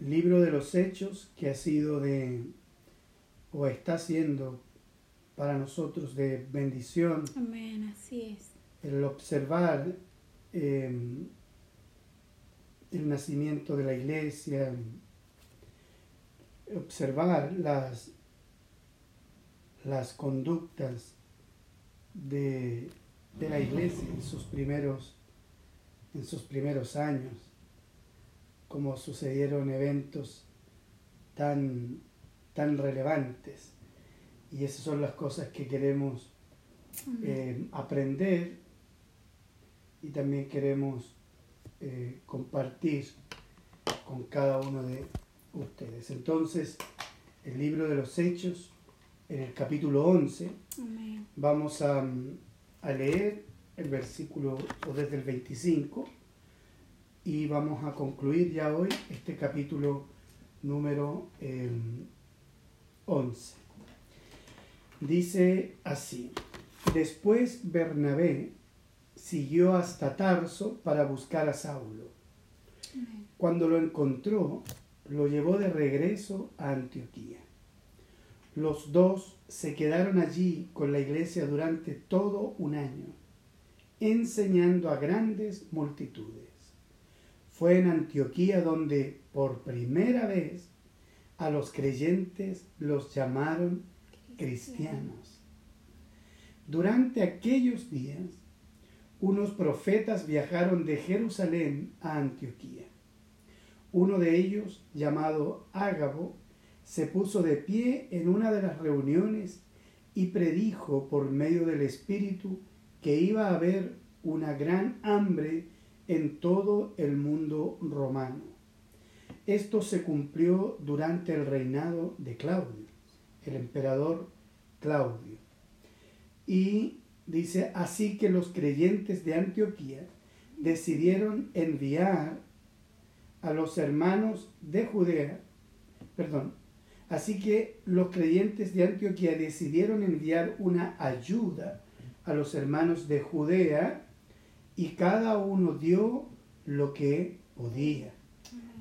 libro de los hechos que ha sido de, o está siendo para nosotros de bendición. Amén, así es. El observar eh, el nacimiento de la iglesia, observar las, las conductas de, de la iglesia en sus primeros, en sus primeros años, como sucedieron eventos tan, tan relevantes. Y esas son las cosas que queremos eh, aprender y también queremos eh, compartir con cada uno de ustedes. Entonces, el libro de los Hechos, en el capítulo 11, Amén. vamos a, a leer el versículo o desde el 25 y vamos a concluir ya hoy este capítulo número eh, 11. Dice así, después Bernabé siguió hasta Tarso para buscar a Saulo. Cuando lo encontró, lo llevó de regreso a Antioquía. Los dos se quedaron allí con la iglesia durante todo un año, enseñando a grandes multitudes. Fue en Antioquía donde por primera vez a los creyentes los llamaron cristianos. Durante aquellos días, unos profetas viajaron de Jerusalén a Antioquía. Uno de ellos, llamado Ágabo, se puso de pie en una de las reuniones y predijo por medio del Espíritu que iba a haber una gran hambre en todo el mundo romano. Esto se cumplió durante el reinado de Claudio, el emperador Claudio. Y dice, así que los creyentes de Antioquía decidieron enviar a los hermanos de Judea, perdón, así que los creyentes de Antioquía decidieron enviar una ayuda a los hermanos de Judea y cada uno dio lo que podía.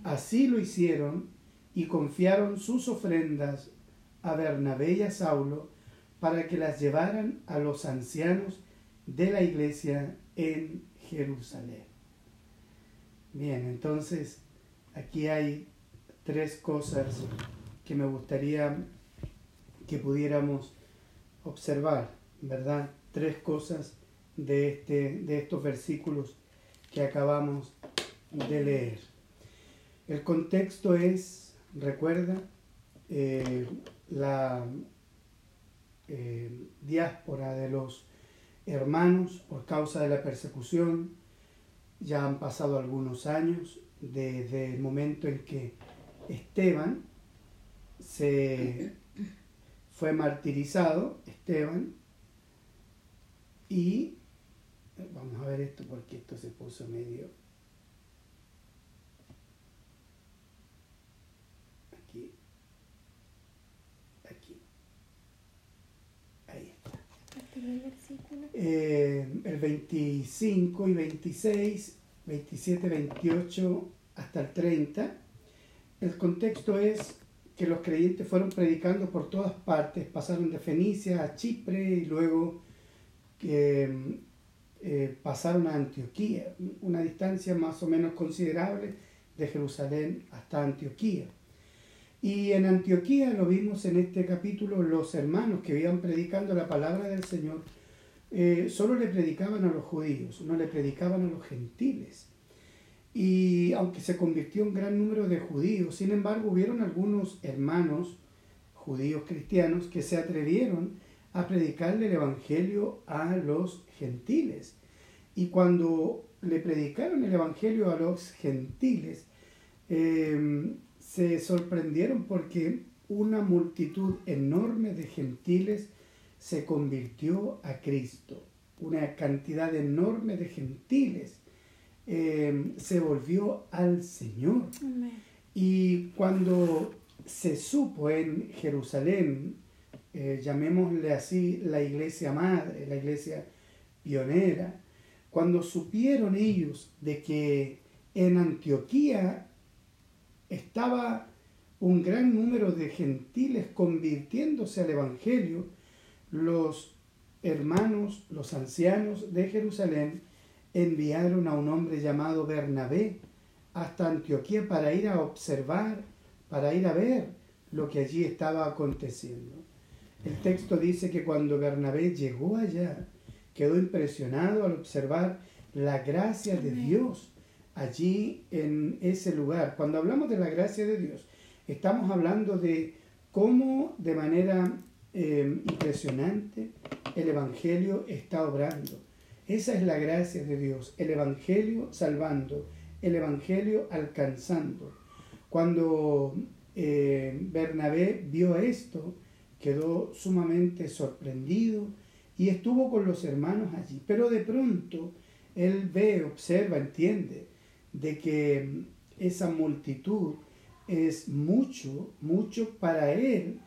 Así lo hicieron y confiaron sus ofrendas a Bernabé y a Saulo para que las llevaran a los ancianos de la iglesia en Jerusalén. Bien, entonces aquí hay tres cosas que me gustaría que pudiéramos observar, ¿verdad? Tres cosas de, este, de estos versículos que acabamos de leer. El contexto es, recuerda, eh, la eh, diáspora de los hermanos por causa de la persecución. Ya han pasado algunos años desde el momento en que Esteban se fue martirizado, Esteban, y vamos a ver esto porque esto se puso medio. Aquí, aquí, ahí está. Eh, el 25 y 26, 27, 28 hasta el 30. El contexto es que los creyentes fueron predicando por todas partes, pasaron de Fenicia a Chipre y luego que eh, pasaron a Antioquía, una distancia más o menos considerable de Jerusalén hasta Antioquía. Y en Antioquía lo vimos en este capítulo, los hermanos que iban predicando la palabra del Señor, eh, solo le predicaban a los judíos, no le predicaban a los gentiles. Y aunque se convirtió un gran número de judíos, sin embargo hubieron algunos hermanos judíos cristianos que se atrevieron a predicarle el Evangelio a los gentiles. Y cuando le predicaron el Evangelio a los gentiles, eh, se sorprendieron porque una multitud enorme de gentiles se convirtió a Cristo. Una cantidad enorme de gentiles eh, se volvió al Señor. Amén. Y cuando se supo en Jerusalén, eh, llamémosle así la iglesia madre, la iglesia pionera, cuando supieron ellos de que en Antioquía estaba un gran número de gentiles convirtiéndose al Evangelio, los hermanos, los ancianos de Jerusalén, enviaron a un hombre llamado Bernabé hasta Antioquía para ir a observar, para ir a ver lo que allí estaba aconteciendo. El texto dice que cuando Bernabé llegó allá, quedó impresionado al observar la gracia de Dios allí en ese lugar. Cuando hablamos de la gracia de Dios, estamos hablando de cómo de manera eh, impresionante el Evangelio está obrando. Esa es la gracia de Dios, el Evangelio salvando, el Evangelio alcanzando. Cuando eh, Bernabé vio esto, quedó sumamente sorprendido y estuvo con los hermanos allí. Pero de pronto él ve, observa, entiende de que esa multitud es mucho, mucho para él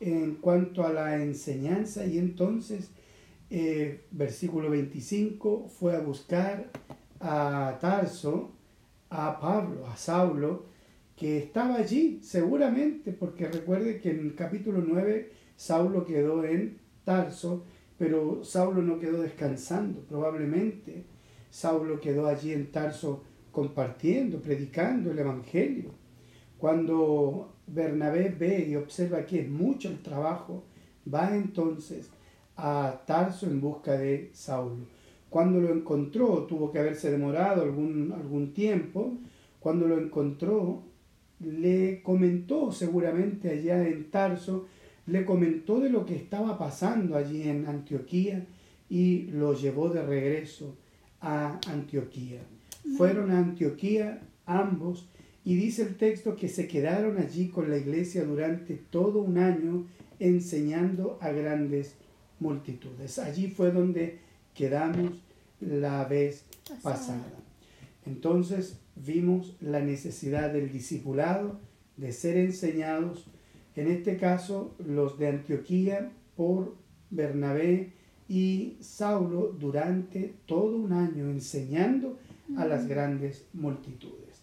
en cuanto a la enseñanza y entonces, eh, versículo 25, fue a buscar a Tarso, a Pablo, a Saulo, que estaba allí seguramente, porque recuerde que en el capítulo 9 Saulo quedó en Tarso, pero Saulo no quedó descansando, probablemente Saulo quedó allí en Tarso compartiendo, predicando el Evangelio. Cuando Bernabé ve y observa que es mucho el trabajo, va entonces a Tarso en busca de Saulo. Cuando lo encontró, tuvo que haberse demorado algún, algún tiempo, cuando lo encontró, le comentó seguramente allá en Tarso, le comentó de lo que estaba pasando allí en Antioquía y lo llevó de regreso a Antioquía. Fueron a Antioquía ambos y dice el texto que se quedaron allí con la iglesia durante todo un año enseñando a grandes multitudes. Allí fue donde quedamos la vez pasada. Entonces vimos la necesidad del discipulado, de ser enseñados, en este caso los de Antioquía por Bernabé y Saulo durante todo un año enseñando a las grandes multitudes.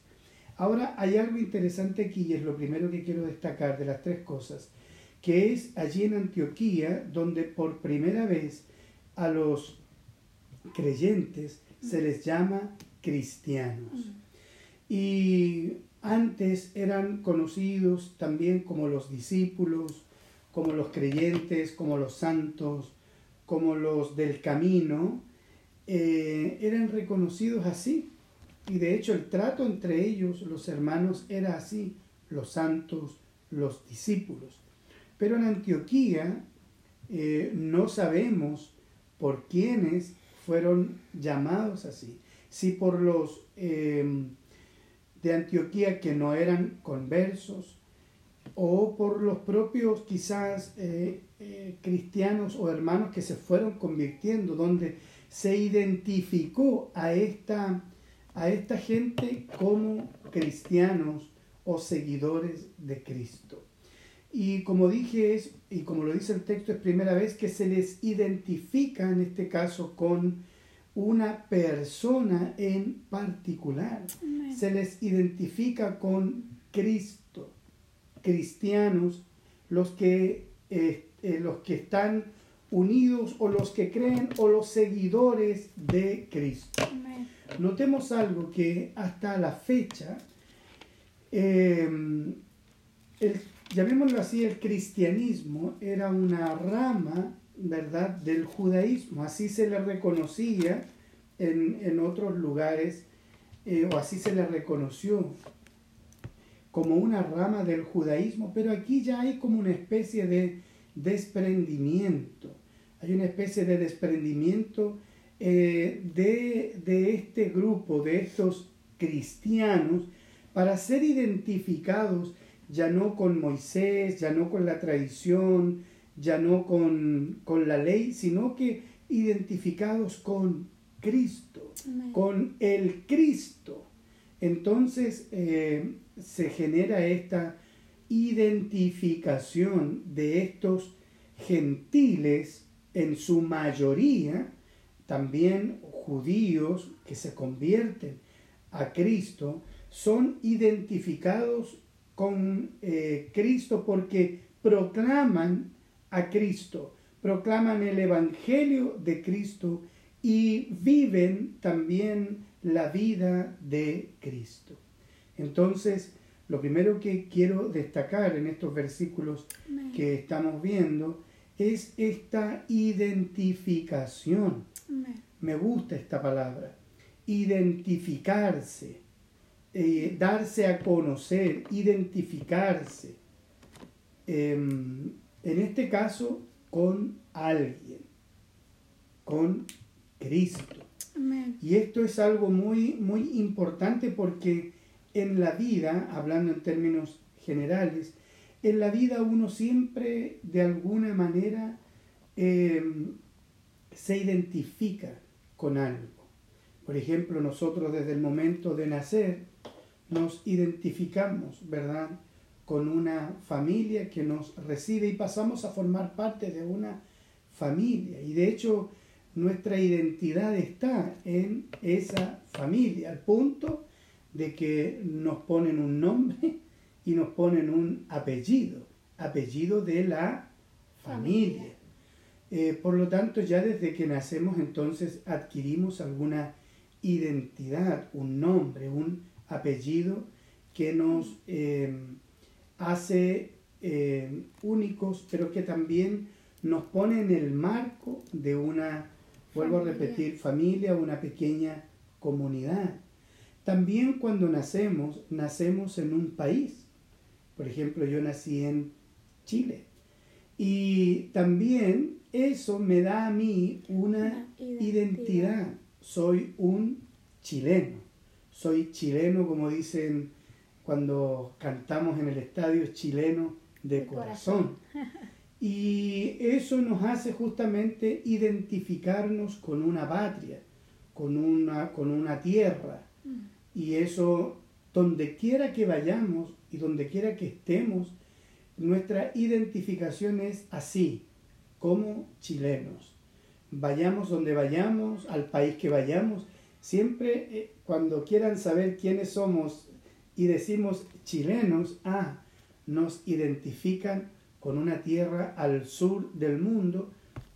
Ahora hay algo interesante aquí y es lo primero que quiero destacar de las tres cosas, que es allí en Antioquía donde por primera vez a los creyentes se les llama cristianos. Y antes eran conocidos también como los discípulos, como los creyentes, como los santos, como los del camino, eh, eran reconocidos así. Y de hecho el trato entre ellos, los hermanos, era así, los santos, los discípulos. Pero en Antioquía eh, no sabemos por quiénes fueron llamados así. Si por los eh, de Antioquía que no eran conversos, o por los propios quizás eh, cristianos o hermanos que se fueron convirtiendo, donde se identificó a esta a esta gente como cristianos o seguidores de Cristo. Y como dije, es, y como lo dice el texto, es primera vez que se les identifica en este caso con una persona en particular. Se les identifica con Cristo, cristianos, los que, eh, eh, los que están unidos o los que creen o los seguidores de Cristo. Notemos algo que hasta la fecha, em, llamémoslo así, el cristianismo era una rama, ¿verdad?, del judaísmo. Así se le reconocía en, otros lugares, eh, o así se le reconoció como una rama del judaísmo, pero aquí ya hay como una especie de desprendimiento. Hay una especie de desprendimiento eh, de, este grupo, de estos cristianos, para ser identificados ya no con Moisés, ya no con la tradición, ya no con, la ley, sino que identificados con Cristo, con el Cristo. Entonces eh, se genera esta identificación de estos gentiles en su mayoría también judíos que se convierten a Cristo son identificados con eh, Cristo porque proclaman a Cristo, proclaman el Evangelio de Cristo y viven también la vida de Cristo. Entonces, lo primero que quiero destacar en estos versículos Amén. que estamos viendo es esta identificación. Amén. Me gusta esta palabra. Identificarse, eh, darse a conocer, identificarse. Em, en este caso, con alguien, con Cristo. Amén. Y esto es algo muy, muy importante porque en la vida, hablando en términos generales, en la vida uno siempre de alguna manera eh, se identifica con algo. Por ejemplo, nosotros desde el momento de nacer nos identificamos, ¿verdad? Con una familia que nos recibe y pasamos a formar parte de una familia. Y de hecho, nuestra identidad está en esa familia, al punto de que nos ponen un nombre y nos ponen un apellido, apellido de la familia. Familia. Eh, por lo tanto, ya desde que nacemos entonces adquirimos alguna identidad, un nombre, un apellido que nos eh, hace eh, únicos, pero que también nos pone en el marco de una, vuelvo a repetir, familia, una pequeña comunidad. También cuando nacemos, nacemos en un país. Por ejemplo, yo nací en Chile. Y también eso me da a mí una Una identidad. identidad. Soy un chileno. Soy chileno, como dicen cuando cantamos en el estadio, chileno de corazón. Y eso nos hace justamente identificarnos con una patria, con una, con una tierra. Mm. Y eso, donde quiera que vayamos y donde quiera que estemos, nuestra identificación es así, como chilenos. Vayamos donde vayamos, al país que vayamos, siempre eh, cuando quieran saber quiénes somos y decimos chilenos, ah, nos identifican con una tierra al sur del mundo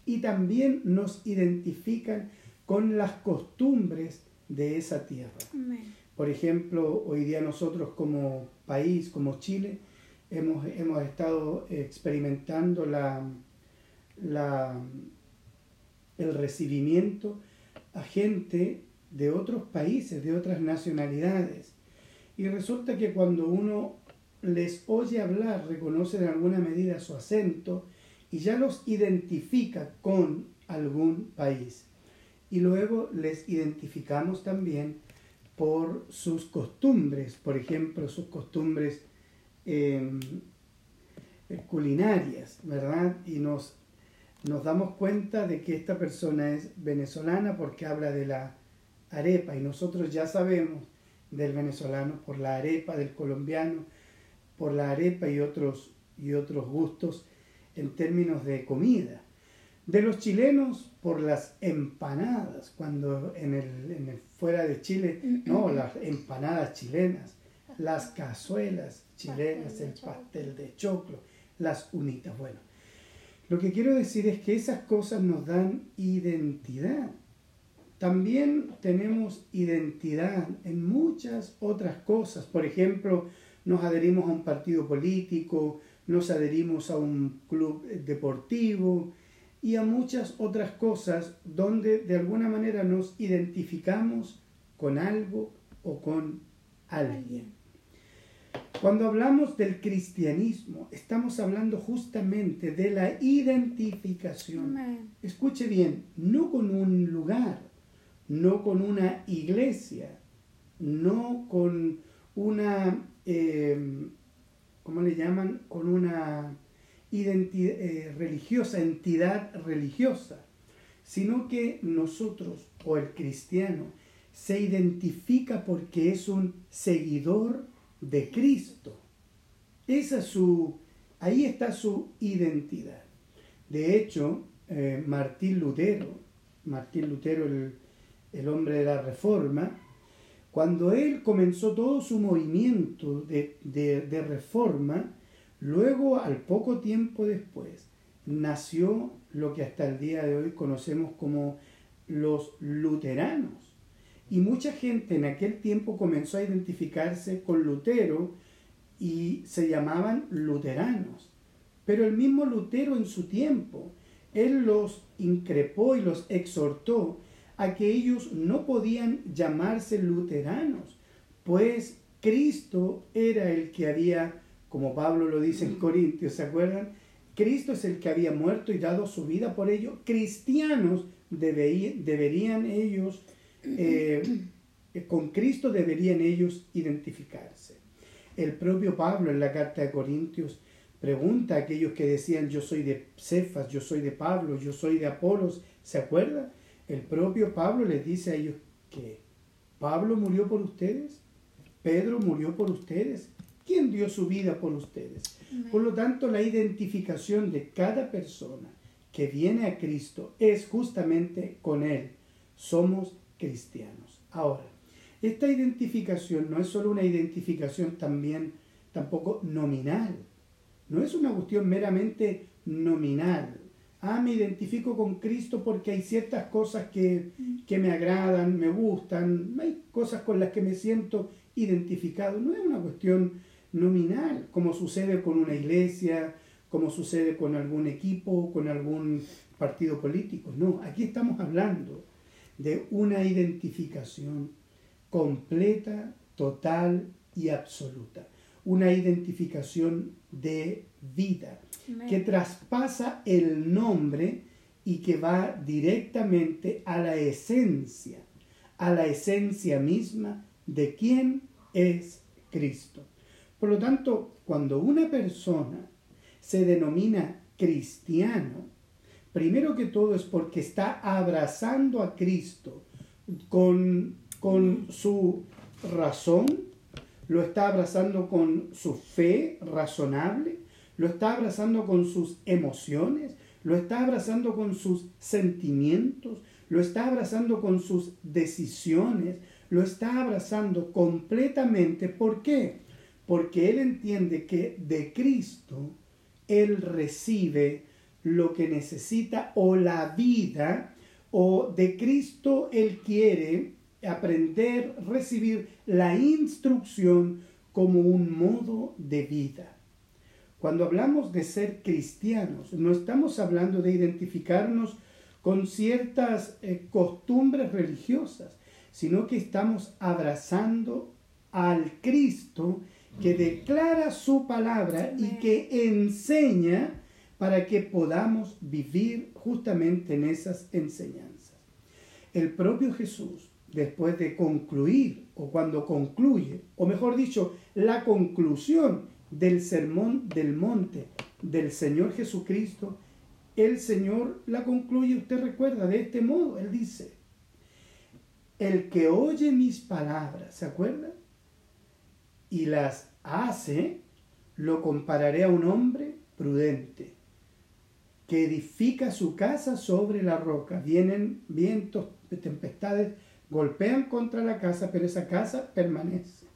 y también nos identifican con las costumbres de esa tierra. Amén. Por ejemplo, hoy día nosotros como país, como Chile, hemos, hemos estado experimentando la, la- el recibimiento a gente de otros países, de otras nacionalidades. Y resulta que cuando uno les oye hablar, reconoce en alguna medida su acento y ya los identifica con algún país. Y luego les identificamos también por sus costumbres, por ejemplo, sus costumbres eh, culinarias, ¿verdad? Y nos, nos damos cuenta de que esta persona es venezolana porque habla de la arepa y nosotros ya sabemos del venezolano por la arepa, del colombiano por la arepa y otros, y otros gustos en términos de comida. De los chilenos por las empanadas, cuando en el, en el- fuera de Chile, no, las empanadas chilenas, las cazuelas chilenas, el pastel de choclo, las unitas. Bueno, lo que quiero decir es que esas cosas nos dan identidad. También tenemos identidad en muchas otras cosas. Por ejemplo, nos adherimos a un partido político, nos adherimos a un club deportivo y a muchas otras cosas donde de alguna manera nos identificamos con algo o con alguien. Cuando hablamos del cristianismo, estamos hablando justamente de la identificación. Escuche bien, no con un lugar, no con una iglesia, no con una, eh, ¿cómo le llaman? Con una identidad religiosa, entidad religiosa, sino que nosotros o el cristiano se identifica porque es un seguidor de Cristo. Esa es su, ahí está su identidad. De hecho, eh, Martín Lutero, Martín Lutero, el, el hombre de la Reforma, Cuando él comenzó todo su movimiento de, de, reforma, luego al poco tiempo después nació lo que hasta el día de hoy conocemos como los luteranos. Y mucha gente en aquel tiempo comenzó a identificarse con Lutero y se llamaban luteranos. Pero el mismo Lutero en su tiempo, él los increpó y los exhortó a que ellos no podían llamarse luteranos, pues Cristo era el que había, como Pablo lo dice en Corintios, ¿se acuerdan? Cristo es el que había muerto y dado su vida por ello. Cristianos deberían ellos, eh, con Cristo deberían ellos identificarse. El propio Pablo en la carta de Corintios pregunta a aquellos que decían yo soy de Cefas, yo soy de Pablo, yo soy de Apolos, ¿se acuerda? El propio Pablo les dice a ellos que Pablo murió por ustedes, Pedro murió por ustedes, ¿quién dio su vida por ustedes? Por lo tanto, la identificación de cada persona que viene a Cristo es justamente con Él. Somos cristianos. Ahora, esta identificación no es solo una identificación también, tampoco nominal. No es una cuestión meramente nominal. Ah, me identifico con Cristo porque hay ciertas cosas que, que me agradan, me gustan, hay cosas con las que me siento identificado. No es una cuestión nominal, como sucede con una iglesia, como sucede con algún equipo, con algún partido político. No, aquí estamos hablando de una identificación completa, total y absoluta. Una identificación de vida que traspasa el nombre y que va directamente a la esencia, a la esencia misma de quién es Cristo. Por lo tanto, cuando una persona se denomina cristiano, primero que todo es porque está abrazando a Cristo con, con su razón, lo está abrazando con su fe razonable, lo está abrazando con sus emociones, lo está abrazando con sus sentimientos, lo está abrazando con sus decisiones, lo está abrazando completamente. ¿Por qué? Porque él entiende que de Cristo él recibe lo que necesita o la vida o de Cristo él quiere aprender, recibir la instrucción como un modo de vida. Cuando hablamos de ser cristianos, no estamos hablando de identificarnos con ciertas eh, costumbres religiosas, sino que estamos abrazando al Cristo que declara su palabra y que enseña para que podamos vivir justamente en esas enseñanzas. El propio Jesús, después de concluir, o cuando concluye, o mejor dicho, la conclusión del sermón del monte del Señor Jesucristo, el Señor la concluye, usted recuerda, de este modo, Él dice, el que oye mis palabras, ¿se acuerda? Y las hace, lo compararé a un hombre prudente, que edifica su casa sobre la roca. Vienen vientos, tempestades, golpean contra la casa, pero esa casa permanece.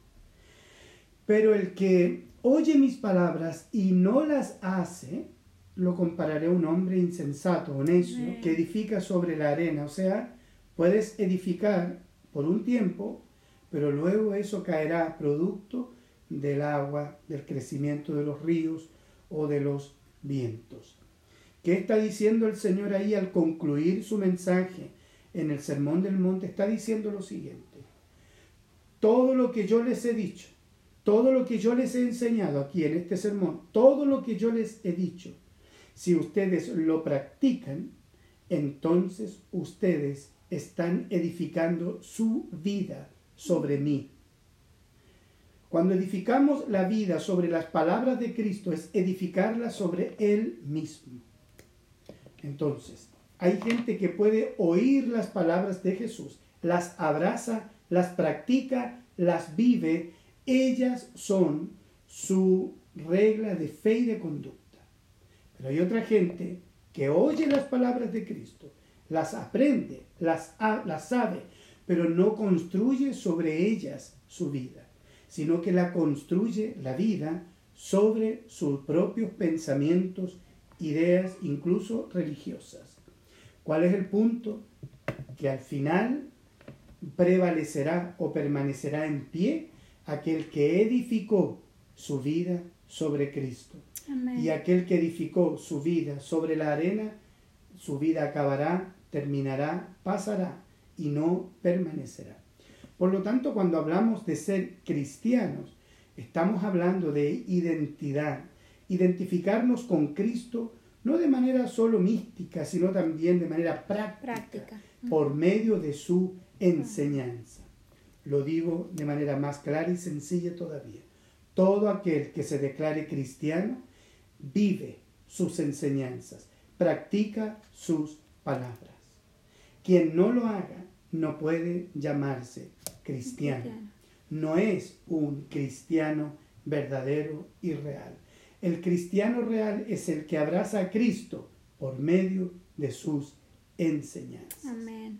Pero el que oye mis palabras y no las hace, lo compararé a un hombre insensato o necio que edifica sobre la arena. O sea, puedes edificar por un tiempo, pero luego eso caerá producto del agua, del crecimiento de los ríos o de los vientos. ¿Qué está diciendo el Señor ahí al concluir su mensaje en el Sermón del Monte? Está diciendo lo siguiente. Todo lo que yo les he dicho, todo lo que yo les he enseñado aquí en este sermón, todo lo que yo les he dicho, si ustedes lo practican, entonces ustedes están edificando su vida sobre mí. Cuando edificamos la vida sobre las palabras de Cristo es edificarla sobre Él mismo. Entonces, hay gente que puede oír las palabras de Jesús, las abraza, las practica, las vive. Ellas son su regla de fe y de conducta. Pero hay otra gente que oye las palabras de Cristo, las aprende, las, las sabe, pero no construye sobre ellas su vida, sino que la construye la vida sobre sus propios pensamientos, ideas, incluso religiosas. ¿Cuál es el punto? Que al final prevalecerá o permanecerá en pie aquel que edificó su vida sobre Cristo. Amén. Y aquel que edificó su vida sobre la arena, su vida acabará, terminará, pasará y no permanecerá. Por lo tanto, cuando hablamos de ser cristianos, estamos hablando de identidad, identificarnos con Cristo no de manera solo mística, sino también de manera práctica, Práctica. por medio de su enseñanza. Lo digo de manera más clara y sencilla todavía. Todo aquel que se declare cristiano vive sus enseñanzas, practica sus palabras. Quien no lo haga no puede llamarse cristiano. No es un cristiano verdadero y real. El cristiano real es el que abraza a Cristo por medio de sus enseñanzas. Amén.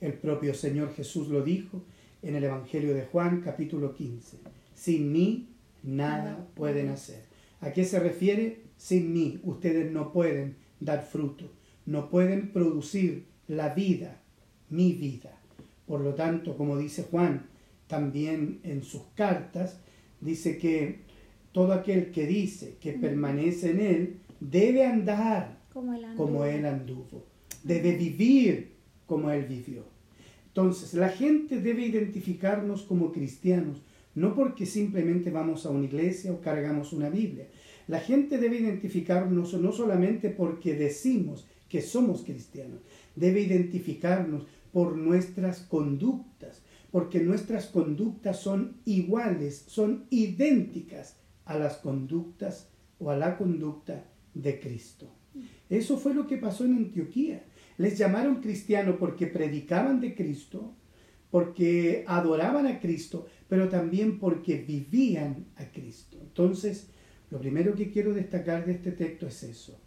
El propio Señor Jesús lo dijo en el Evangelio de Juan capítulo 15. Sin mí nada pueden hacer. ¿A qué se refiere? Sin mí ustedes no pueden dar fruto, no pueden producir la vida, mi vida. Por lo tanto, como dice Juan también en sus cartas, dice que todo aquel que dice que permanece en él debe andar Como el anduvo. como él anduvo. Debe vivir como él vivió. Entonces, la gente debe identificarnos como cristianos, no porque simplemente vamos a una iglesia o cargamos una Biblia. La gente debe identificarnos no solamente porque decimos que somos cristianos, debe identificarnos por nuestras conductas, porque nuestras conductas son iguales, son idénticas a las conductas o a la conducta de Cristo. Eso fue lo que pasó en Antioquía. Les llamaron cristianos porque predicaban de Cristo, porque adoraban a Cristo, pero también porque vivían a Cristo. Entonces, lo primero que quiero destacar de este texto es eso.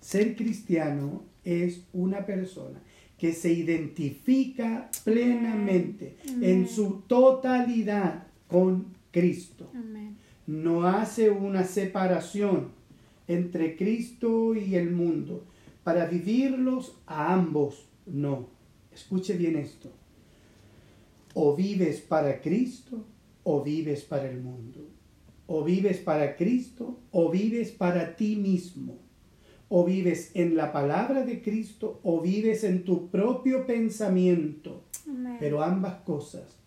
Ser cristiano es una persona que se identifica plenamente Amén. en su totalidad con Cristo Amén. no hace una separación entre Cristo y el mundo para vivirlos a ambos. No. Escuche bien esto. O vives para Cristo o vives para el mundo. O vives para Cristo o vives para ti mismo. O vives en la palabra de Cristo o vives en tu propio pensamiento. Amén. Pero ambas cosas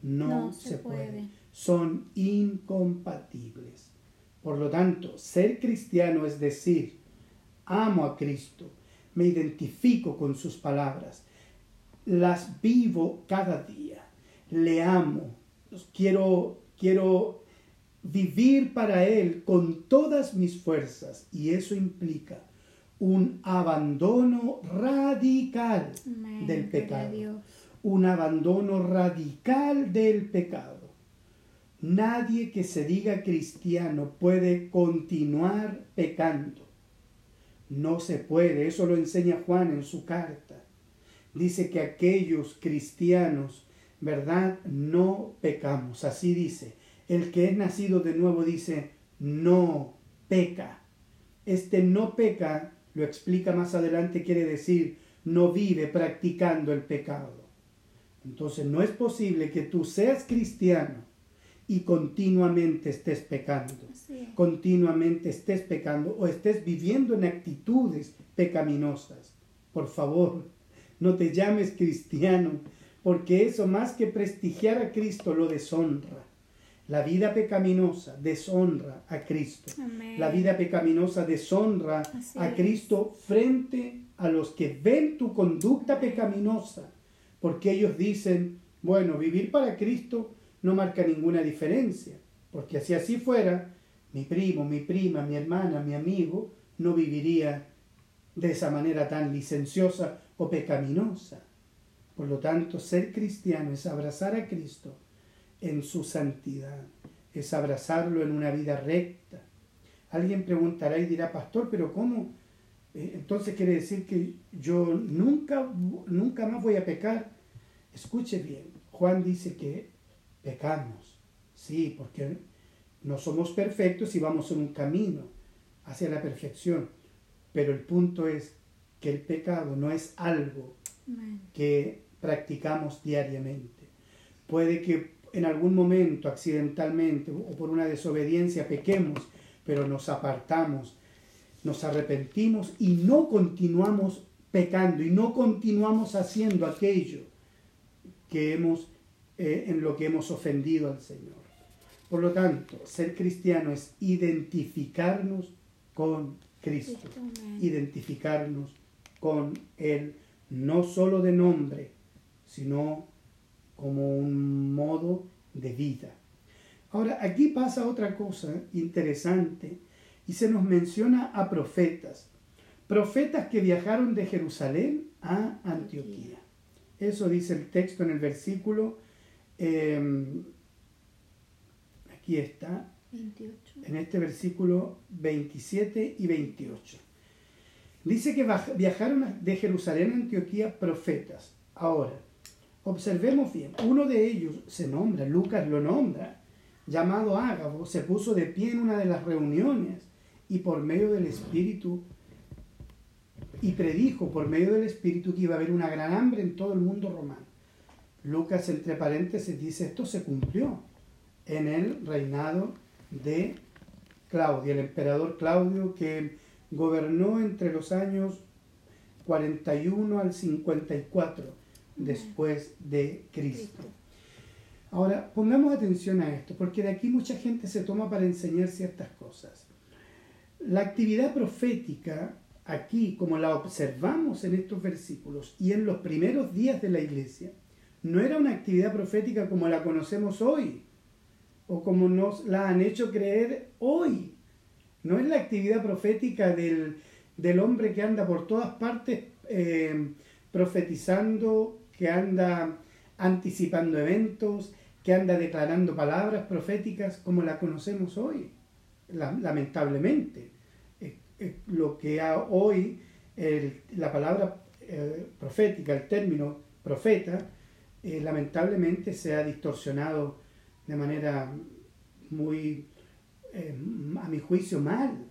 no, No se, se pueden. puede. Son incompatibles. Por lo tanto, ser cristiano es decir, amo a Cristo, me identifico con sus palabras, las vivo cada día, le amo, quiero, quiero vivir para Él con todas mis fuerzas y eso implica un abandono radical Amén. del pecado un abandono radical del pecado. Nadie que se diga cristiano puede continuar pecando. No se puede, eso lo enseña Juan en su carta. Dice que aquellos cristianos, ¿verdad? No pecamos, así dice. El que es nacido de nuevo dice, no peca. Este no peca, lo explica más adelante, quiere decir, no vive practicando el pecado. Entonces no es posible que tú seas cristiano y continuamente estés pecando, es. continuamente estés pecando o estés viviendo en actitudes pecaminosas. Por favor, no te llames cristiano, porque eso más que prestigiar a Cristo lo deshonra. La vida pecaminosa deshonra a Cristo. Amén. La vida pecaminosa deshonra Así a es. Cristo frente a los que ven tu conducta pecaminosa, porque ellos dicen, bueno, vivir para Cristo no marca ninguna diferencia, porque si así fuera, mi primo, mi prima, mi hermana, mi amigo, no viviría de esa manera tan licenciosa o pecaminosa. Por lo tanto, ser cristiano es abrazar a Cristo en su santidad, es abrazarlo en una vida recta. Alguien preguntará y dirá, pastor, pero ¿cómo? Eh, Entonces quiere decir que yo nunca, nunca más voy a pecar. Escuche bien, Juan dice que pecamos, sí, porque no somos perfectos y vamos en un camino hacia la perfección, pero el punto es que el pecado no es algo que practicamos diariamente. Puede que en algún momento accidentalmente o por una desobediencia pequemos, pero nos apartamos, nos arrepentimos y no continuamos pecando y no continuamos haciendo aquello que hemos eh, en lo que hemos ofendido al Señor. Por lo tanto, ser cristiano es identificarnos con Cristo, identificarnos con Él, no solo de nombre, sino como un modo de vida. Ahora, aquí pasa otra cosa interesante y se nos menciona a profetas, profetas que viajaron de Jerusalén a Antioquía. Eso dice el texto en el versículo, em, aquí está, en este versículo 27 y 28. Dice que viajaron de Jerusalén a Antioquía profetas. Ahora, observemos bien, uno de ellos se nombra, Lucas lo nombra, llamado Ágabo, se puso de pie en una de las reuniones y por medio del Espíritu, y predijo por medio del Espíritu que iba a haber una gran hambre en todo el mundo romano. Lucas, entre paréntesis, dice, esto se cumplió en el reinado de Claudio, el emperador Claudio que gobernó entre los años 41 al 54 después de Cristo. Ahora, pongamos atención a esto, porque de aquí mucha gente se toma para enseñar ciertas cosas. La actividad profética, aquí, como la observamos en estos versículos y en los primeros días de la iglesia, no era una actividad profética como la conocemos hoy, o como nos la han hecho creer hoy. No es la actividad profética del, hombre que anda por todas partes eh, profetizando, que anda anticipando eventos, que anda declarando palabras proféticas como la conocemos hoy, lamentablemente. lo que hoy la palabra eh, profética, el término profeta, eh, lamentablemente se ha distorsionado de manera muy eh, a mi juicio, mal,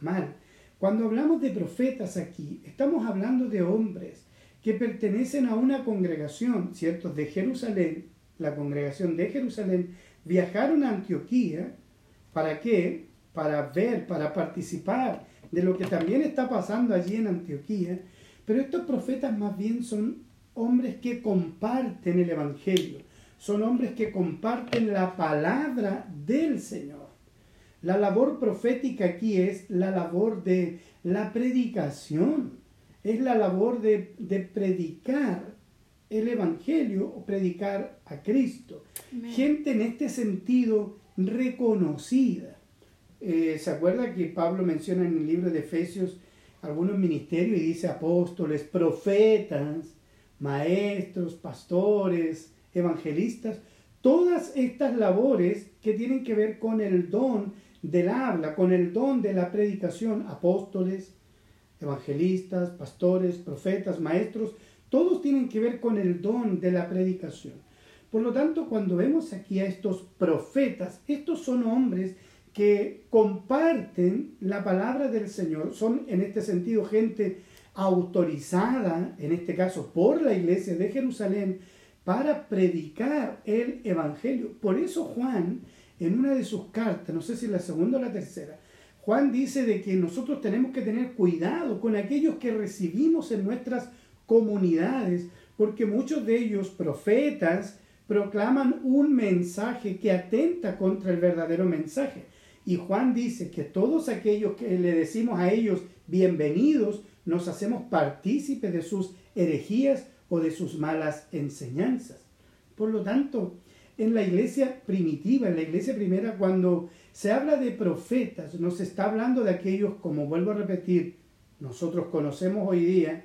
mal. Cuando hablamos de profetas aquí, estamos hablando de hombres que pertenecen a una congregación, ¿cierto?, de Jerusalén, la congregación de Jerusalén, viajaron a Antioquía, ¿para qué? Para ver, para participar de lo que también está pasando allí en Antioquía, pero estos profetas más bien son hombres que comparten el Evangelio, son hombres que comparten la palabra del Señor. La labor profética aquí es la labor de la predicación, es la labor de, predicar el Evangelio o predicar a Cristo. Gente en este sentido reconocida. Eh, ¿Se acuerda que Pablo menciona en el libro de Efesios algunos ministerios y dice apóstoles, profetas, maestros, pastores, evangelistas? Todas estas labores que tienen que ver con el don del habla, con el don de la predicación, apóstoles, evangelistas, pastores, profetas, maestros, todos tienen que ver con el don de la predicación. Por lo tanto, cuando vemos aquí a estos profetas, estos son hombres que comparten la palabra del Señor, son en este sentido gente autorizada, en este caso por la iglesia de Jerusalén, para predicar el Evangelio. Por eso Juan en una de sus cartas, no sé si la segunda o la tercera, Juan dice de que nosotros tenemos que tener cuidado con aquellos que recibimos en nuestras comunidades, porque muchos de ellos, profetas, proclaman un mensaje que atenta contra el verdadero mensaje. Y Juan dice que todos aquellos que le decimos a ellos bienvenidos, nos hacemos partícipes de sus herejías o de sus malas enseñanzas. Por lo tanto, en la iglesia primitiva, en la iglesia primera, cuando se habla de profetas, no se está hablando de aquellos, como vuelvo a repetir, nosotros conocemos hoy día,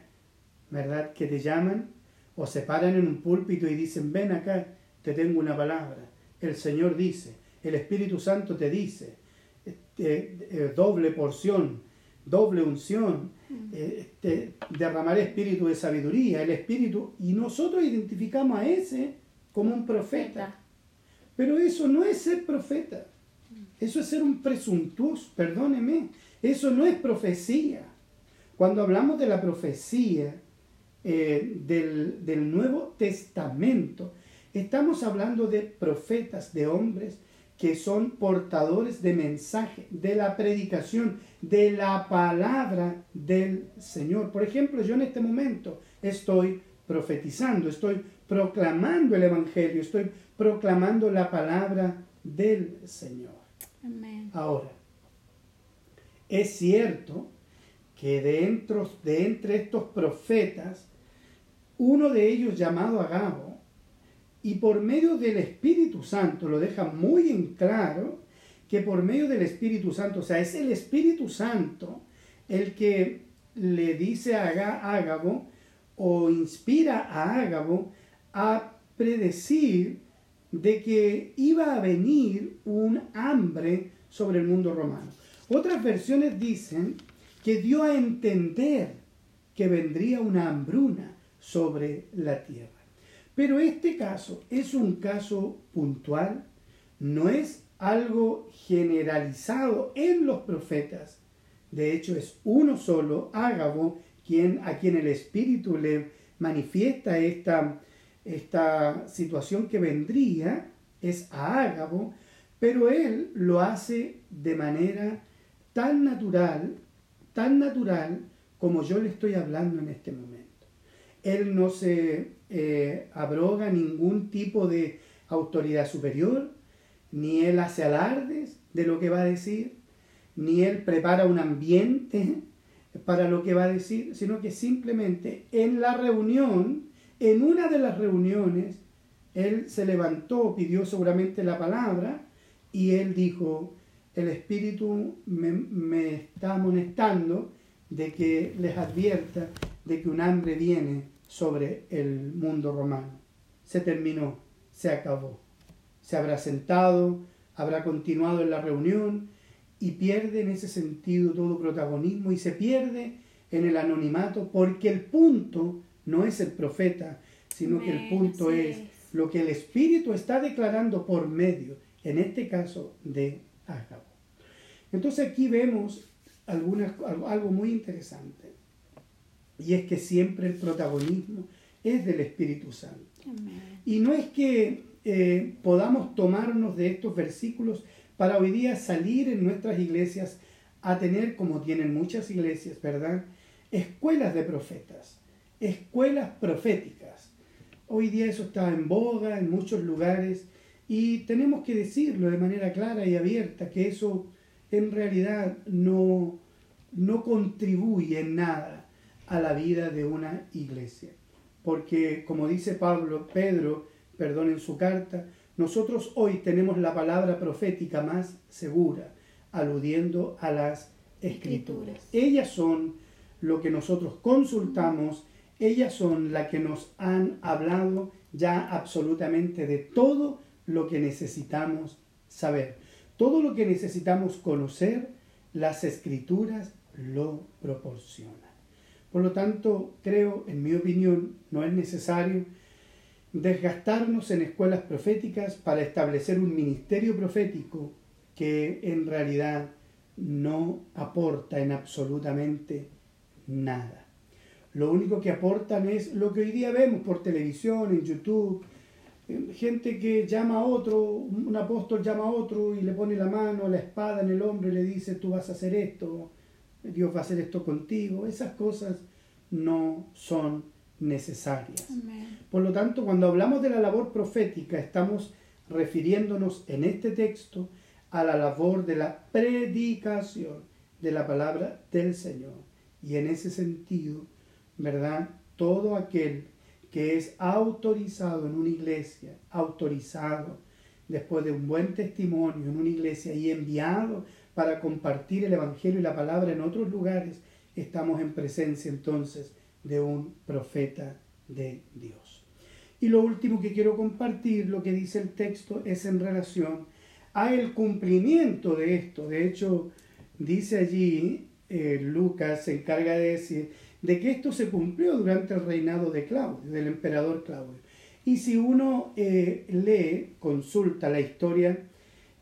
¿verdad? Que te llaman o se paran en un púlpito y dicen, ven acá, te tengo una palabra. El Señor dice, el Espíritu Santo te dice, este, eh, doble porción, doble unción, eh, este, derramar espíritu de sabiduría, el espíritu, y nosotros identificamos a ese como un profeta. Pero eso no es ser profeta, eso es ser un presuntuoso, perdóneme, eso no es profecía. Cuando hablamos de la profecía eh, del, del Nuevo Testamento, estamos hablando de profetas, de hombres que son portadores de mensaje, de la predicación, de la palabra del Señor. Por ejemplo, yo en este momento estoy profetizando, estoy proclamando el Evangelio, estoy proclamando la palabra del Señor. Ahora, es cierto que dentro, de entre estos profetas, uno de ellos llamado Agabo, y por medio del Espíritu Santo, lo deja muy en claro, que por medio del Espíritu Santo, o sea, es el Espíritu Santo el que le dice a Ágabo o inspira a Ágabo a predecir de que iba a venir un hambre sobre el mundo romano. Otras versiones dicen que dio a entender que vendría una hambruna sobre la tierra. Pero este caso es un caso puntual, no es algo generalizado en los profetas. De hecho, es uno solo, Ágabo, quien, a quien el Espíritu le manifiesta esta, esta situación que vendría, es a Ágabo, pero él lo hace de manera tan natural, tan natural como yo le estoy hablando en este momento. Él no se eh, abroga ningún tipo de autoridad superior, ni él hace alardes de lo que va a decir, ni él prepara un ambiente para lo que va a decir, sino que simplemente en la reunión, en una de las reuniones, él se levantó, pidió seguramente la palabra y él dijo, el Espíritu me, me está amonestando de que les advierta de que un hambre viene sobre el mundo romano. Se terminó, se acabó. Se habrá sentado, habrá continuado en la reunión y pierde en ese sentido todo protagonismo y se pierde en el anonimato porque el punto no es el profeta, sino que el punto es lo que el Espíritu está declarando por medio, en este caso, de Ágabo. Entonces aquí vemos algunas, algo muy interesante, y es que siempre el protagonismo es del Espíritu Santo. Y no es que eh, podamos tomarnos de estos versículos para hoy día salir en nuestras iglesias a tener, como tienen muchas iglesias, ¿verdad? Escuelas de profetas, escuelas proféticas. Hoy día eso está en boga en muchos lugares y tenemos que decirlo de manera clara y abierta, que eso en realidad no, no contribuye en nada a la vida de una iglesia. Porque, como dice Pablo, Pedro, perdón, en su carta, nosotros hoy tenemos la palabra profética más segura, aludiendo a las escrituras. Ellas son lo que nosotros consultamos, ellas son las que nos han hablado ya absolutamente de todo lo que necesitamos saber. Todo lo que necesitamos conocer, las escrituras lo proporcionan. Por lo tanto, creo, en mi opinión, no es necesario desgastarnos en escuelas proféticas para establecer un ministerio profético que en realidad no aporta en absolutamente nada. Lo único que aportan es lo que hoy día vemos por televisión, en YouTube, gente que llama a otro, un apóstol llama a otro y le pone la mano, la espada en el hombro y le dice, tú vas a hacer esto, Dios va a hacer esto contigo. Esas cosas no son necesarias. Por lo tanto, cuando hablamos de la labor profética, estamos refiriéndonos en este texto a la labor de la predicación de la palabra del Señor. Y en ese sentido, ¿verdad? Todo aquel que es autorizado en una iglesia, autorizado después de un buen testimonio en una iglesia y enviado para compartir el Evangelio y la palabra en otros lugares, estamos en presencia entonces de un profeta de Dios. Y lo último que quiero compartir, lo que dice el texto, es en relación a el cumplimiento de esto. De hecho, dice allí eh, Lucas se encarga de decir de que esto se cumplió durante el reinado de Claudio, del emperador Claudio. Y si uno eh, lee, consulta la historia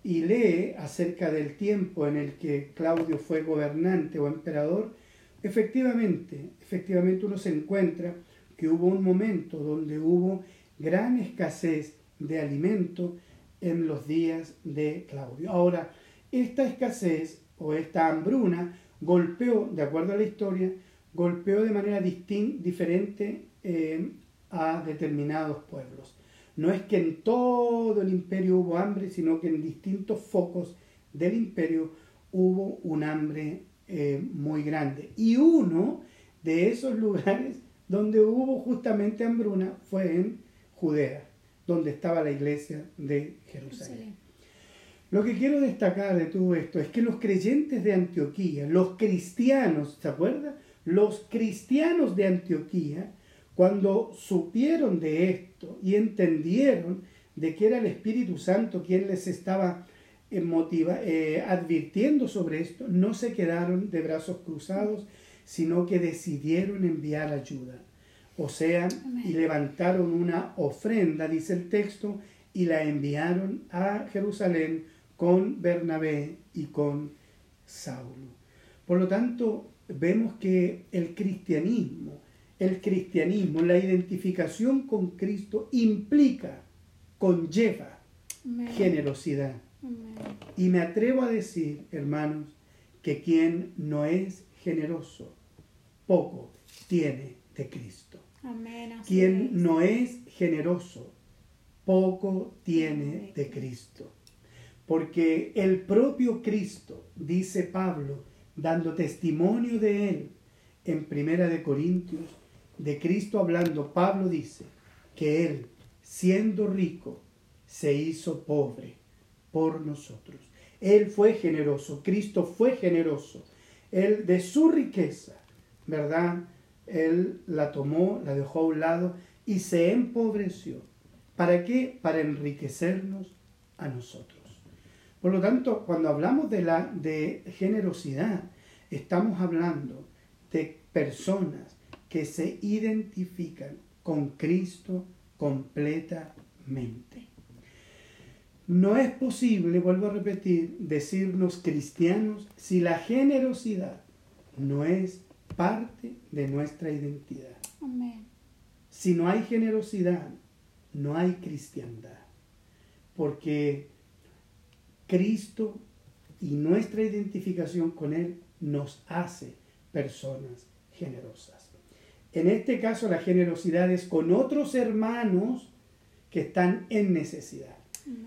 y lee acerca del tiempo en el que Claudio fue gobernante o emperador, efectivamente, efectivamente uno se encuentra que hubo un momento donde hubo gran escasez de alimento en los días de Claudio. Ahora, esta escasez o esta hambruna golpeó, de acuerdo a la historia, golpeó de manera diferente eh, a determinados pueblos. No es que en todo el imperio hubo hambre, sino que en distintos focos del imperio hubo un hambre eh, muy grande. Y uno de esos lugares donde hubo justamente hambruna fue en Judea, donde estaba la iglesia de Jerusalén. Lo que quiero destacar de todo esto es que los creyentes de Antioquía, los cristianos, ¿se acuerda? Los cristianos de Antioquía, cuando supieron de esto y entendieron de que era el Espíritu Santo quien les estaba eh, motiva, eh, advirtiendo sobre esto, no se quedaron de brazos cruzados, sino que decidieron enviar ayuda. O sea, y levantaron una ofrenda, dice el texto, y la enviaron a Jerusalén con Bernabé y con Saulo. Por lo tanto, vemos que el cristianismo, el cristianismo, la identificación con Cristo implica, conlleva generosidad. Y me atrevo a decir, hermanos, que quien no es generoso, poco tiene de Cristo. quien no es generoso, poco tiene de Cristo. Porque el propio Cristo, dice Pablo, dando testimonio de él en Primera de Corintios, de Cristo hablando, Pablo dice que él, siendo rico, se hizo pobre por nosotros. Él fue generoso, Cristo fue generoso. Él de su riqueza, ¿verdad? Él la tomó, la dejó a un lado y se empobreció. ¿Para qué? Para enriquecernos a nosotros. Por lo tanto, cuando hablamos de, la, de generosidad, estamos hablando de personas que se identifican con Cristo completamente. No es posible, vuelvo a repetir, decirnos cristianos si la generosidad no es parte de nuestra identidad. Si no hay generosidad, no hay cristiandad. Porque Cristo y nuestra identificación con Él nos hace personas generosas. En este caso, la generosidad es con otros hermanos que están en necesidad.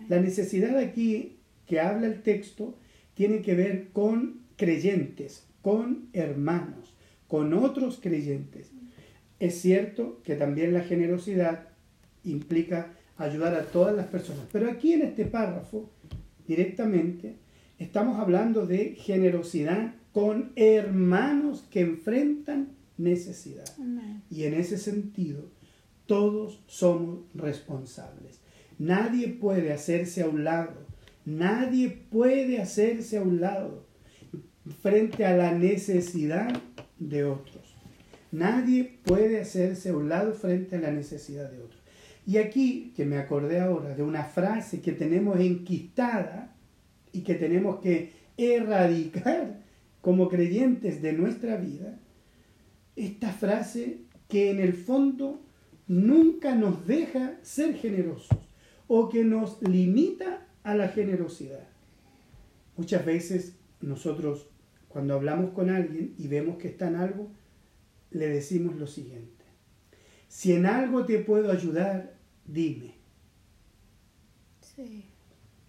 La necesidad aquí que habla el texto tiene que ver con creyentes, con hermanos, con otros creyentes. Es cierto que también la generosidad implica ayudar a todas las personas, pero aquí en este párrafo directamente estamos hablando de generosidad con hermanos que enfrentan necesidad. Y en ese sentido, todos somos responsables. Nadie puede hacerse a un lado. Nadie puede hacerse a un lado frente a la necesidad de otros. Nadie puede hacerse a un lado frente a la necesidad de otros. Y aquí, que me acordé ahora de una frase que tenemos enquistada y que tenemos que erradicar como creyentes de nuestra vida, esta frase que en el fondo nunca nos deja ser generosos o que nos limita a la generosidad. Muchas veces nosotros cuando hablamos con alguien y vemos que está en algo, le decimos lo siguiente. Si en algo te puedo ayudar, dime. Sí.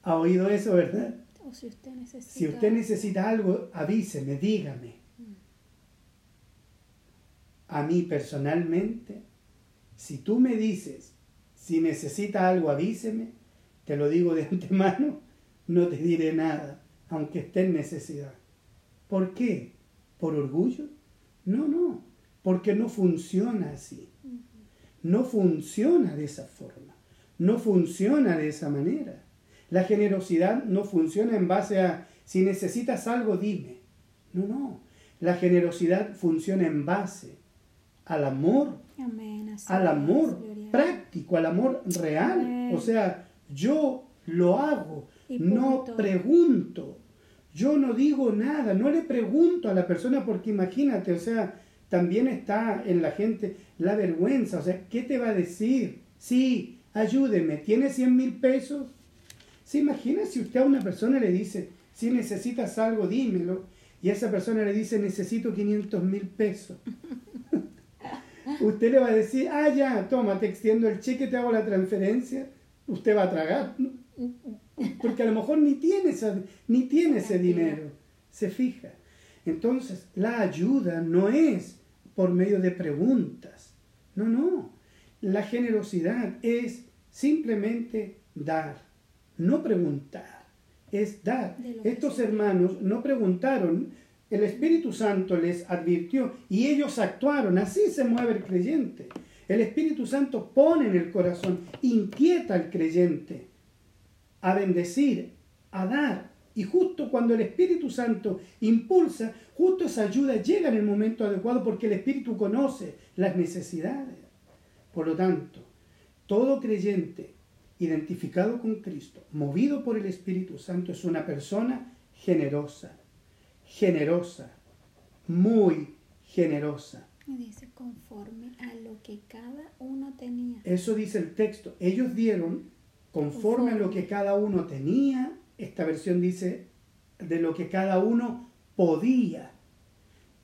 ¿Ha oído eso, verdad? O si usted necesita, si usted necesita algo, avíseme, dígame. A mí personalmente, si tú me dices, si necesita algo, avíseme, te lo digo de antemano, no te diré nada, aunque esté en necesidad. ¿Por qué? ¿Por orgullo? No, no, porque no funciona así. No funciona de esa forma. No funciona de esa manera. La generosidad no funciona en base a si necesitas algo, dime. No, no. La generosidad funciona en base al amor, Amén. Así al amor práctico, al amor real. Amén. O sea, yo lo hago, Y no pregunto, yo no digo nada, no le pregunto a la persona porque imagínate, o sea, también está en la gente la vergüenza, o sea, ¿qué te va a decir? Sí, ayúdeme, ¿tiene 100 mil pesos? ¿Se imagina si usted a una persona le dice, si necesitas algo, dímelo, y esa persona le dice, necesito 500 mil pesos? usted le va a decir, ah, ya, toma, te extiendo el cheque, te hago la transferencia, usted va a tragar, ¿no? porque a lo mejor ni tiene, esa- ni tiene ese dinero, se fija. Entonces, la ayuda no es por medio de preguntas, no, no. La generosidad es simplemente dar, no preguntar, es dar. Estos hermanos no preguntaron, el Espíritu Santo les advirtió y ellos actuaron, así se mueve el creyente. El Espíritu Santo pone en el corazón, inquieta al creyente a bendecir, a dar. Y justo cuando el Espíritu Santo impulsa, justo esa ayuda llega en el momento adecuado porque el Espíritu conoce las necesidades. Por lo tanto, todo creyente identificado con Cristo, movido por el Espíritu Santo, es una persona generosa, generosa, muy generosa. Y dice conforme a lo que cada uno tenía. Eso dice el texto. Ellos dieron conforme a lo que cada uno tenía. Esta versión dice de lo que cada uno podía.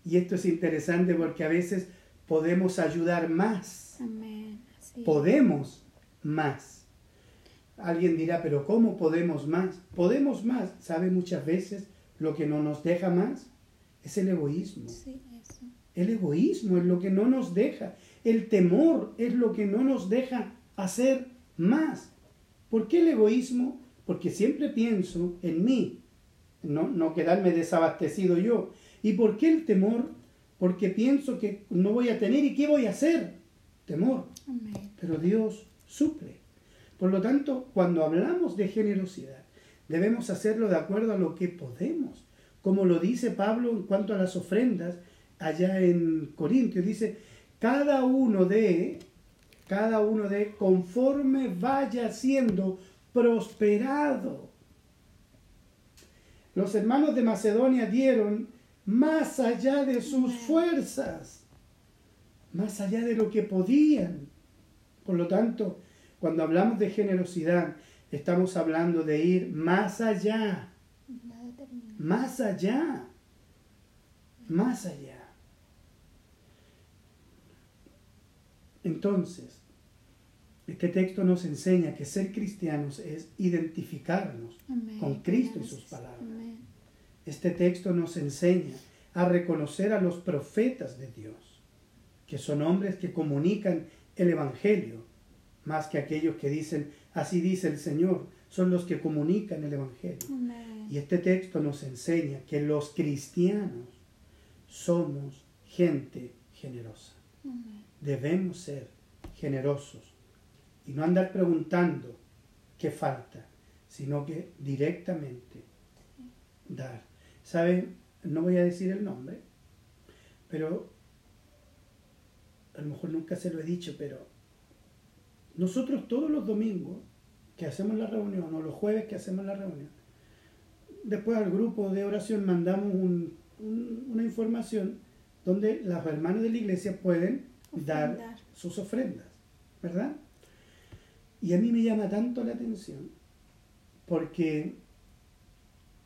Y esto es interesante porque a veces podemos ayudar más. Amén. Podemos más. Alguien dirá, pero ¿cómo podemos más? Podemos más. ¿Sabe muchas veces lo que no nos deja más? Es el egoísmo. Sí, eso. El egoísmo es lo que no nos deja. El temor es lo que no nos deja hacer más. ¿Por qué el egoísmo? Porque siempre pienso en mí, no, no quedarme desabastecido yo. ¿Y por qué el temor? Porque pienso que no voy a tener y qué voy a hacer. Temor. Amén. Pero Dios suple. Por lo tanto, cuando hablamos de generosidad, debemos hacerlo de acuerdo a lo que podemos. Como lo dice Pablo en cuanto a las ofrendas, allá en Corintios, dice, cada uno de, cada uno de, conforme vaya siendo prosperado. Los hermanos de Macedonia dieron más allá de sus fuerzas, más allá de lo que podían. Por lo tanto, cuando hablamos de generosidad, estamos hablando de ir más allá, más allá, más allá. Entonces, este texto nos enseña que ser cristianos es identificarnos Amén. con Cristo y sus palabras. Amén. Este texto nos enseña a reconocer a los profetas de Dios, que son hombres que comunican el Evangelio, más que aquellos que dicen, así dice el Señor, son los que comunican el Evangelio. Amén. Y este texto nos enseña que los cristianos somos gente generosa. Amén. Debemos ser generosos y no andar preguntando qué falta, sino que directamente dar. ¿Saben? No voy a decir el nombre, pero a lo mejor nunca se lo he dicho, pero nosotros todos los domingos que hacemos la reunión o los jueves que hacemos la reunión, después al grupo de oración mandamos un- un- una información donde los hermanos de la iglesia pueden dar sus ofrendas, ¿verdad? Y a mí me llama tanto la atención porque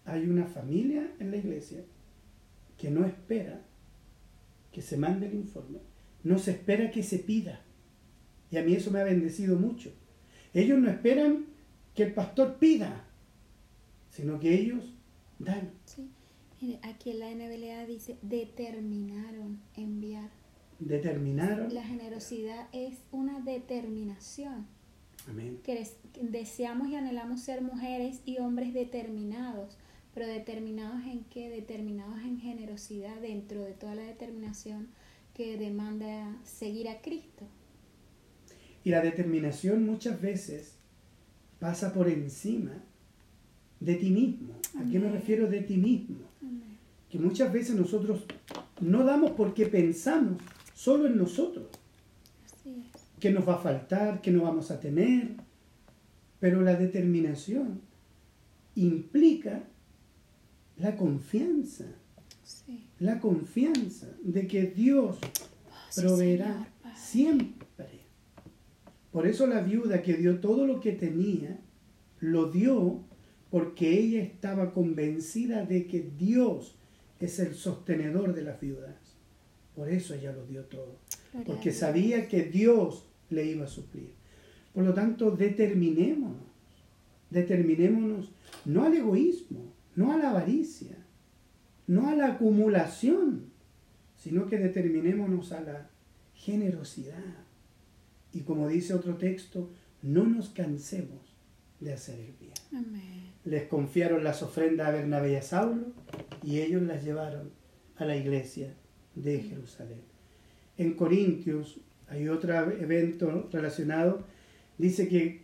hay una familia en la iglesia que no espera que se mande el informe, no se espera que se pida. Y a mí eso me ha bendecido mucho. Ellos no esperan que el pastor pida, sino que ellos dan. Sí. Aquí en la NBLA dice determinaron enviar. Determinaron. La generosidad es una determinación. Amén. que deseamos y anhelamos ser mujeres y hombres determinados, pero determinados en qué? Determinados en generosidad dentro de toda la determinación que demanda seguir a Cristo. Y la determinación muchas veces pasa por encima de ti mismo. ¿A qué me refiero de ti mismo? Que muchas veces nosotros no damos porque pensamos solo en nosotros, que nos va a faltar, que no vamos a tener, pero la determinación implica la confianza, Sí. la confianza de que Dios proveerá Señor, siempre. Por eso la viuda que dio todo lo que tenía, lo dio porque ella estaba convencida de que Dios es el sostenedor de las viudas. Por eso ella lo dio todo, porque sabía que Dios le iba a suplir. Por lo tanto, determinémonos, determinémonos no al egoísmo, no a la avaricia, no a la acumulación, sino que determinémonos a la generosidad. Y como dice otro texto, no nos cansemos de hacer el bien. Amén. Les confiaron las ofrendas a Bernabé y a Saulo y ellos las llevaron a la iglesia de Jerusalén. En Corintios hay otro evento relacionado, dice que,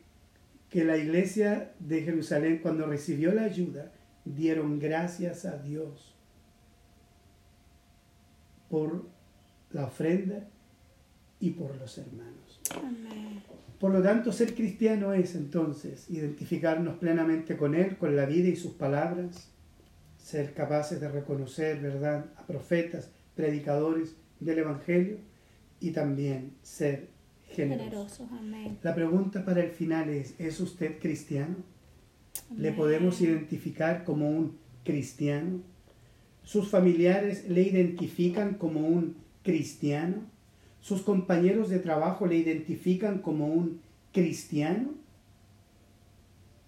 que la iglesia de Jerusalén cuando recibió la ayuda dieron gracias a Dios por la ofrenda y por los hermanos. Por lo tanto, ser cristiano es entonces identificarnos plenamente con Él, con la vida y sus palabras, ser capaces de reconocer, ¿verdad?, a profetas, predicadores del Evangelio y también ser generosos. Generosos. Amén. La pregunta para el final es, ¿es usted cristiano? ¿Le podemos identificar como un cristiano? ¿Sus familiares le identifican como un cristiano? ¿Sus compañeros de trabajo le identifican como un cristiano?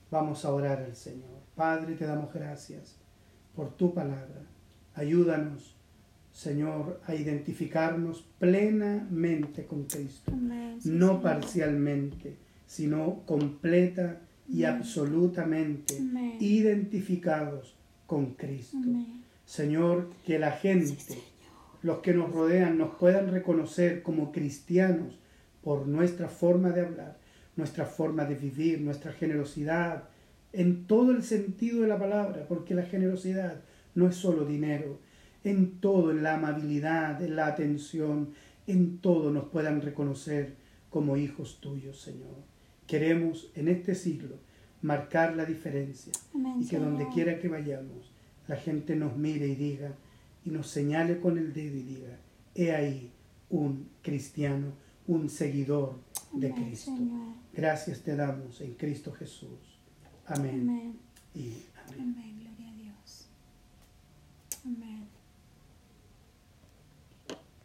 Vamos a orar al Señor. Padre, te damos gracias por tu palabra. Ayúdanos, Señor, a identificarnos plenamente con Cristo Amén. Sí, no Señor. parcialmente, sino completa y Amén. absolutamente Amén. identificados con Cristo. Señor, que la gente, los que nos rodean, nos puedan reconocer como cristianos por nuestra forma de hablar, nuestra forma de vivir, nuestra generosidad, en todo el sentido de la palabra, porque la generosidad no es solo dinero, en todo, en la amabilidad, en la atención, en todo nos puedan reconocer como hijos tuyos, Señor. Queremos en este siglo marcar la diferencia Amén, y que donde quiera que vayamos, la gente nos mire y diga, y nos señale con el dedo y diga, he ahí un cristiano, un seguidor de Amén, Cristo. Señor. Gracias te damos en Cristo Jesús. Amén Amén. y amén. Amén. Gloria a Dios. Amén.